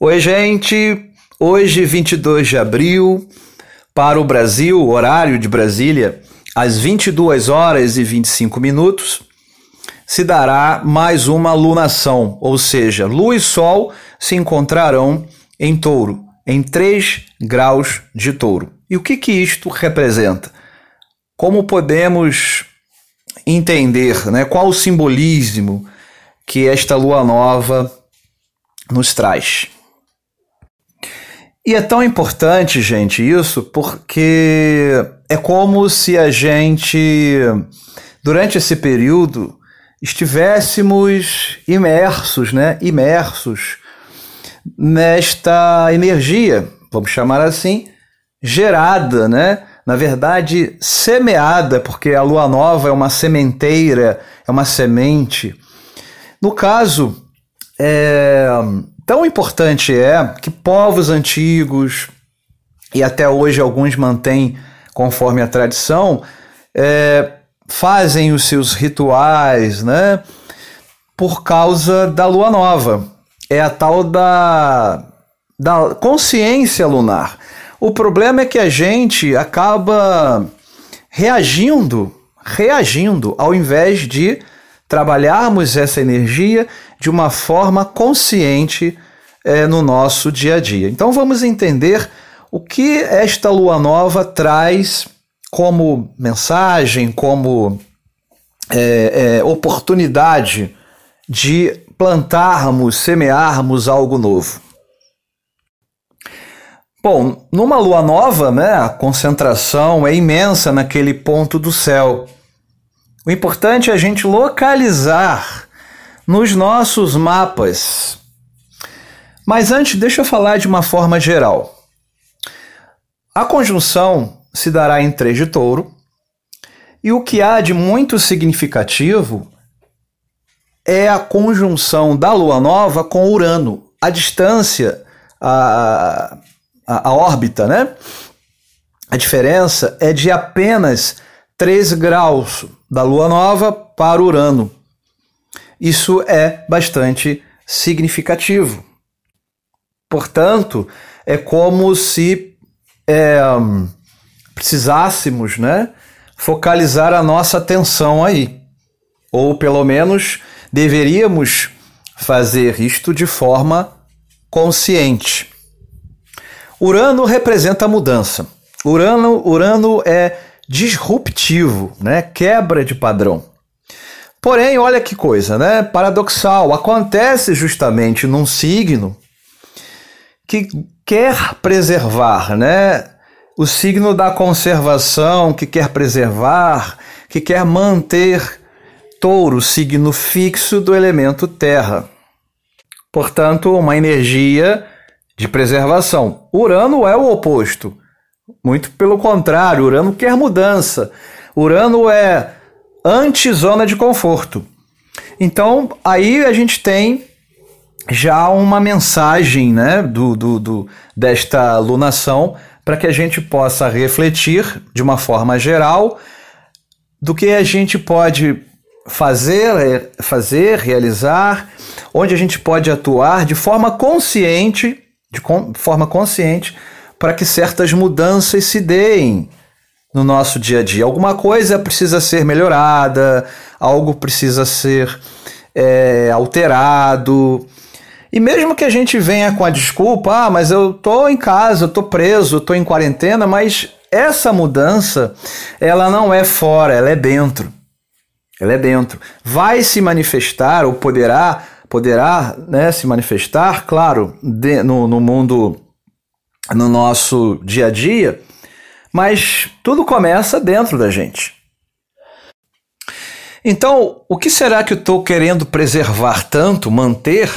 Oi, gente. Hoje, 22 de abril, para o Brasil, horário de Brasília, às 22 horas e 25 minutos, se dará mais uma lunação, ou seja, Lua e Sol se encontrarão em Touro, em 3 graus de Touro. E o que, que isto representa? Como podemos entender, né? qual o simbolismo que esta lua nova nos traz? E é tão importante, gente, isso, porque é como se a gente, durante esse período, estivéssemos imersos, né? Imersos nesta energia, vamos chamar assim, gerada, né? Na verdade, semeada, porque a lua nova é uma sementeira, é uma semente. No caso, é, Tão importante é que povos antigos, e até hoje alguns mantêm conforme a tradição, é, fazem os seus rituais, né? Por causa da lua nova. É a tal da, da consciência lunar. O problema é que a gente acaba reagindo, reagindo, ao invés de trabalharmos essa energia de uma forma consciente é, no nosso dia a dia. Então vamos entender o que esta lua nova traz como mensagem, como é, é, oportunidade de plantarmos, semearmos algo novo. Bom, numa lua nova, né, a concentração é imensa naquele ponto do céu. O importante é a gente localizar nos nossos mapas. Mas antes, deixa eu falar de uma forma geral. A conjunção se dará em 3 de touro, e o que há de muito significativo é a conjunção da lua nova com Urano. A distância, a, a, a órbita, né? A diferença é de apenas 3 graus da lua nova para Urano. Isso é bastante significativo. Portanto, é como se é, precisássemos né, focalizar a nossa atenção aí. Ou pelo menos deveríamos fazer isto de forma consciente. Urano representa a mudança. Urano, Urano é disruptivo, né? quebra de padrão. Porém, olha que coisa, né? Paradoxal. Acontece justamente num signo que quer preservar, né? O signo da conservação, que quer preservar, que quer manter touro, signo fixo do elemento terra. Portanto, uma energia de preservação. Urano é o oposto. Muito pelo contrário, Urano quer mudança. Urano é anti-zona de conforto. Então, aí a gente tem já uma mensagem né, do, do, do desta lunação para que a gente possa refletir de uma forma geral do que a gente pode fazer, fazer, realizar, onde a gente pode atuar de forma consciente, de forma consciente para que certas mudanças se deem no nosso dia a dia. Alguma coisa precisa ser melhorada, algo precisa ser é, alterado. E mesmo que a gente venha com a desculpa, ah, mas eu tô em casa, eu tô preso, eu tô em quarentena, mas essa mudança, ela não é fora, ela é dentro. Ela é dentro. Vai se manifestar ou poderá, poderá né, se manifestar, claro, de, no, no mundo no nosso dia a dia, mas tudo começa dentro da gente. Então, o que será que eu estou querendo preservar tanto, manter,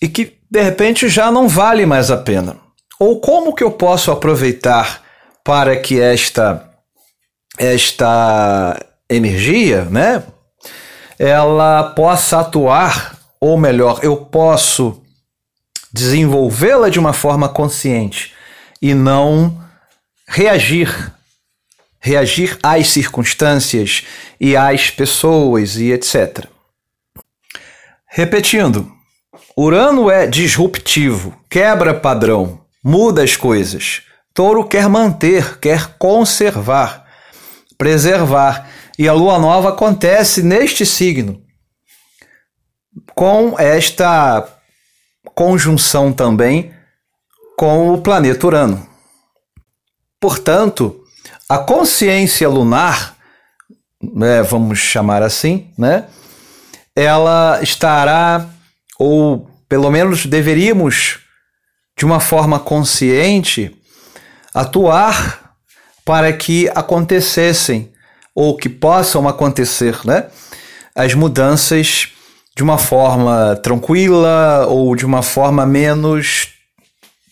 e que de repente já não vale mais a pena? Ou como que eu posso aproveitar para que esta esta energia, né, ela possa atuar, ou melhor, eu posso desenvolvê-la de uma forma consciente e não reagir reagir às circunstâncias e às pessoas e etc. Repetindo, Urano é disruptivo, quebra padrão, muda as coisas. Touro quer manter, quer conservar, preservar. E a lua nova acontece neste signo, com esta conjunção também com o planeta Urano. Portanto, a consciência lunar, né, vamos chamar assim, né, ela estará, ou pelo menos deveríamos, de uma forma consciente, atuar para que acontecessem ou que possam acontecer, né, as mudanças de uma forma tranquila ou de uma forma menos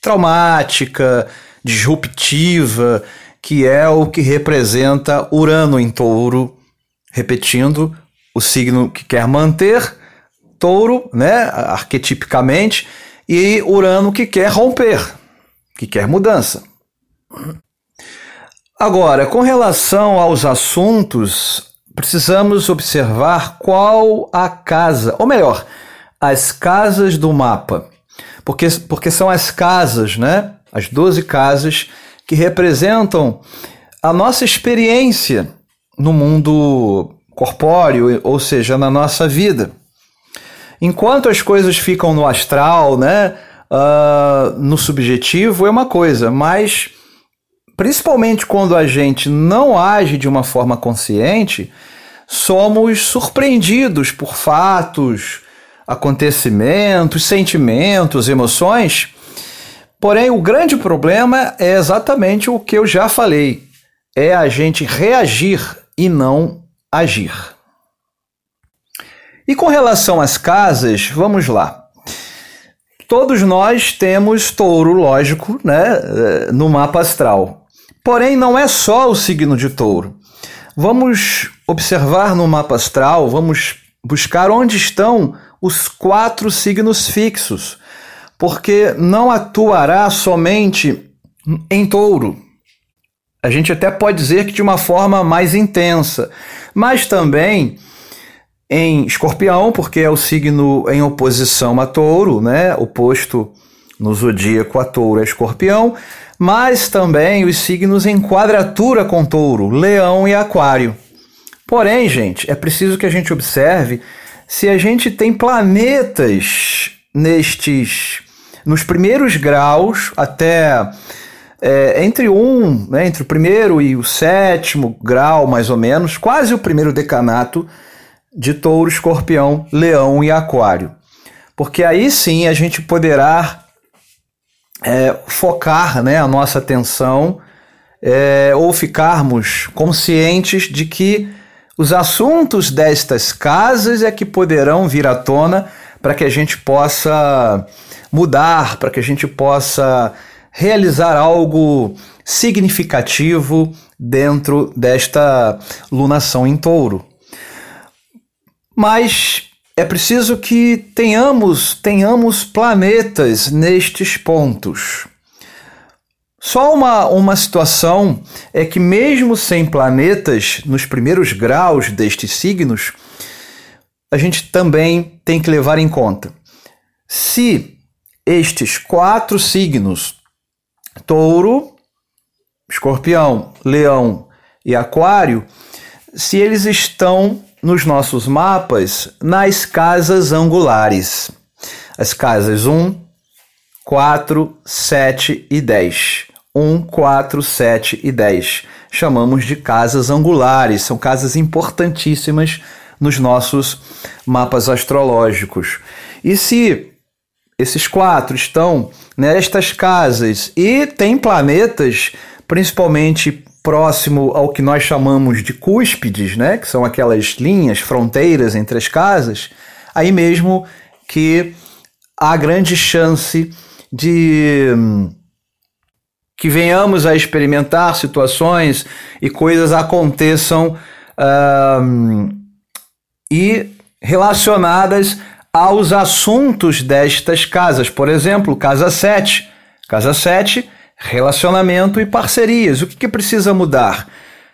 traumática, disruptiva, que é o que representa Urano em Touro, repetindo, o signo que quer manter, Touro, né, arquetipicamente, e Urano que quer romper, que quer mudança. Agora, com relação aos assuntos, precisamos observar qual a casa, ou melhor, as casas do mapa. Porque, porque são as casas, né? As 12 casas que representam a nossa experiência no mundo corpóreo, ou seja, na nossa vida. Enquanto as coisas ficam no astral, né, uh, no subjetivo, é uma coisa, mas principalmente quando a gente não age de uma forma consciente, somos surpreendidos por fatos, acontecimentos, sentimentos, emoções. Porém, o grande problema é exatamente o que eu já falei: é a gente reagir e não agir. E com relação às casas, vamos lá. Todos nós temos touro, lógico, né, eh, no mapa astral. Porém, não é só o signo de touro. Vamos observar no mapa astral, vamos buscar onde estão os quatro signos fixos, porque não atuará somente em touro. A gente até pode dizer que de uma forma mais intensa, mas também em escorpião, porque é o signo em oposição a touro, né? oposto no zodíaco a touro é escorpião, mas também os signos em quadratura com touro, leão e aquário. Porém, gente, é preciso que a gente observe se a gente tem planetas nestes nos primeiros graus até é, entre um, né, entre o primeiro e o sétimo grau, mais ou menos, quase o primeiro decanato de touro, escorpião, leão e aquário. Porque aí sim a gente poderá é, focar né, a nossa atenção é, ou ficarmos conscientes de que os assuntos destas casas é que poderão vir à tona para que a gente possa mudar, para que a gente possa realizar algo significativo dentro desta lunação em touro. Mas é preciso que tenhamos, tenhamos planetas nestes pontos. Só uma, uma situação é que, mesmo sem planetas nos primeiros graus destes signos, a gente também tem que levar em conta. Se estes quatro signos, touro, escorpião, leão e aquário, se eles estão nos nossos mapas nas casas angulares. As casas 1, 4, 7 e 10. 1, 4, 7 e 10. Chamamos de casas angulares, são casas importantíssimas nos nossos mapas astrológicos. E se esses quatro estão nestas casas e tem planetas, principalmente próximo ao que nós chamamos de cúspides, né, que são aquelas linhas, fronteiras entre as casas, aí mesmo que há grande chance de que venhamos a experimentar situações e coisas aconteçam e relacionadas aos assuntos destas casas. Por exemplo, casa 7. Casa 7 relacionamento e parcerias. O que, que precisa mudar?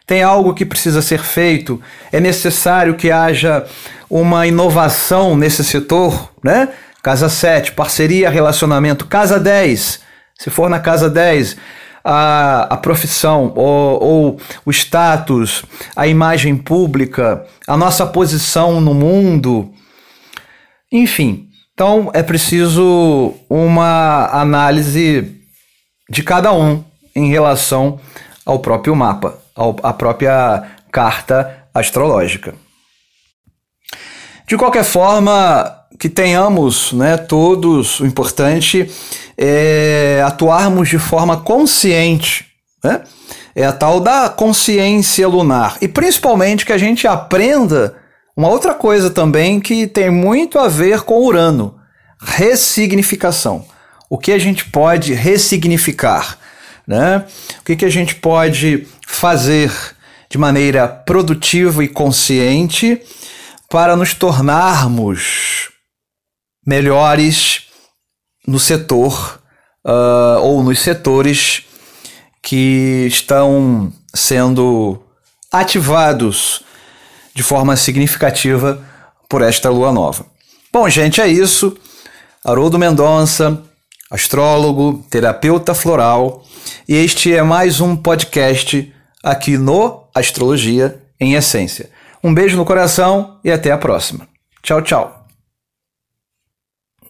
Tem algo que precisa ser feito? É necessário que haja uma inovação nesse setor, né? Casa 7, parceria, relacionamento. Casa 10, se for na casa 10, a, a profissão ou, ou o status, a imagem pública, a nossa posição no mundo. Enfim, então é preciso uma análise de cada um em relação ao próprio mapa, ao, à própria carta astrológica. De qualquer forma, que tenhamos né, todos, o importante é atuarmos de forma consciente. Né? É a tal da consciência lunar. E principalmente que a gente aprenda uma outra coisa também que tem muito a ver com Urano: ressignificação. O que a gente pode ressignificar? Né? O que, que a gente pode fazer de maneira produtiva e consciente para nos tornarmos melhores no setor uh, ou nos setores que estão sendo ativados de forma significativa por esta lua nova. Bom, gente, é isso. Haroldo Mendonça, astrólogo, terapeuta floral, e este é mais um podcast aqui no Astrologia em Essência. Um beijo no coração e até a próxima. Tchau, tchau.